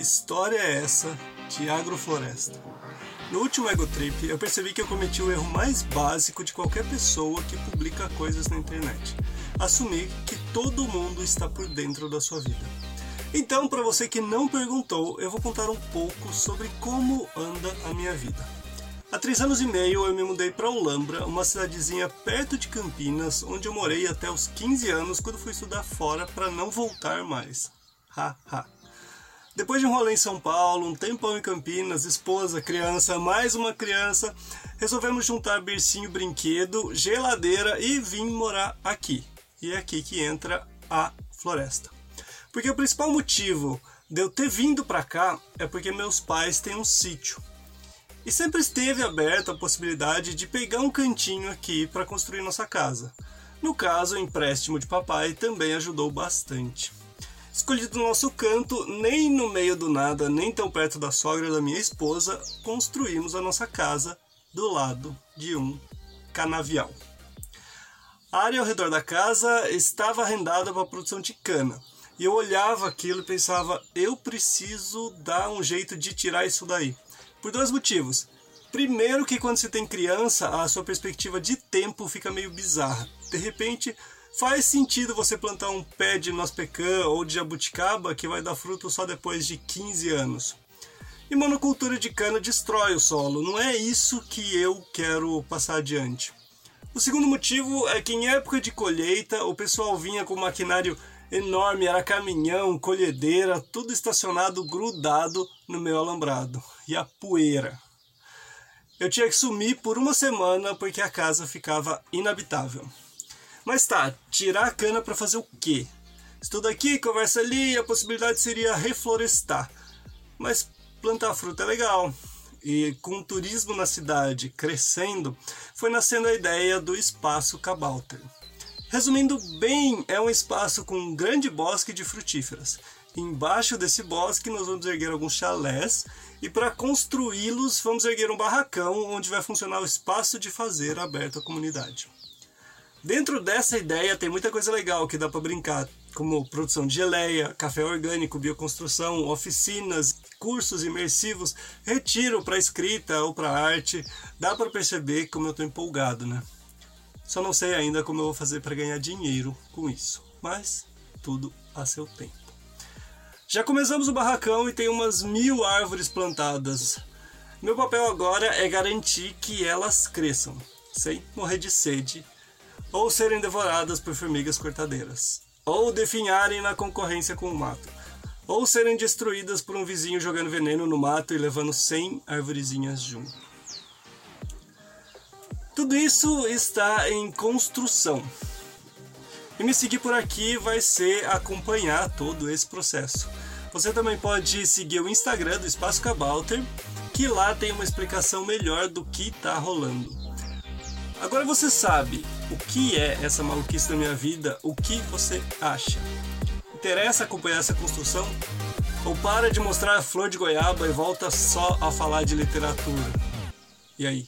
Que história é essa de agrofloresta? No último Ego Trip, eu percebi que eu cometi o erro mais básico de qualquer pessoa que publica coisas na internet: assumir que todo mundo está por dentro da sua vida. Então, para você que não perguntou, eu vou contar um pouco sobre como anda a minha vida. Há três anos e meio eu me mudei para Olambra, uma cidadezinha perto de Campinas, onde eu morei até os 15 anos quando fui estudar fora para não voltar mais. Ha ha. Depois de um rolê em São Paulo, um tempão em Campinas, esposa, criança, mais uma criança, resolvemos juntar bercinho, brinquedo, geladeira e vim morar aqui. E é aqui que entra a floresta. Porque o principal motivo de eu ter vindo para cá é porque meus pais têm um sítio e sempre esteve aberta a possibilidade de pegar um cantinho aqui para construir nossa casa. No caso, o empréstimo de papai também ajudou bastante. Escolhido no nosso canto, nem no meio do nada, nem tão perto da sogra da minha esposa, construímos a nossa casa do lado de um canavial. A área ao redor da casa estava arrendada para a produção de cana. E eu olhava aquilo e pensava, eu preciso dar um jeito de tirar isso daí. Por dois motivos. Primeiro que quando você tem criança, a sua perspectiva de tempo fica meio bizarra. De repente, faz sentido você plantar um pé de noz pecan ou de jabuticaba que vai dar fruto só depois de 15 anos. E monocultura de cana destrói o solo, não é isso que eu quero passar adiante. O segundo motivo é que em época de colheita o pessoal vinha com maquinário enorme, era caminhão, colhedeira, tudo estacionado, grudado no meu alambrado. E a poeira. Eu tinha que sumir por uma semana porque a casa ficava inabitável. Mas tá, tirar a cana para fazer o quê? Estuda aqui, conversa ali, a possibilidade seria reflorestar. Mas plantar fruta é legal. E com o turismo na cidade crescendo, foi nascendo a ideia do espaço Cabalter. Resumindo bem, é um espaço com um grande bosque de frutíferas. Embaixo desse bosque nós vamos erguer alguns chalés e para construí-los vamos erguer um barracão onde vai funcionar o espaço de fazer aberto à comunidade. Dentro dessa ideia tem muita coisa legal que dá para brincar, como produção de geleia, café orgânico, bioconstrução, oficinas, cursos imersivos, retiro para escrita ou para arte. Dá para perceber como eu estou empolgado, né? Só não sei ainda como eu vou fazer para ganhar dinheiro com isso, mas tudo a seu tempo. Já começamos o barracão e tem umas mil árvores plantadas. Meu papel agora é garantir que elas cresçam, sem morrer de sede, ou serem devoradas por formigas cortadeiras, ou definharem na concorrência com o mato, ou serem destruídas por um vizinho jogando veneno no mato e levando 100 arvorezinhas junto. Tudo isso está em construção. E me seguir por aqui vai ser acompanhar todo esse processo. Você também pode seguir o Instagram do Espaço Cabalter, que lá tem uma explicação melhor do que está rolando. Agora você sabe o que é essa maluquice da minha vida, o que você acha? Interessa acompanhar essa construção? Ou para de mostrar a flor de goiaba e volta só a falar de literatura? E aí?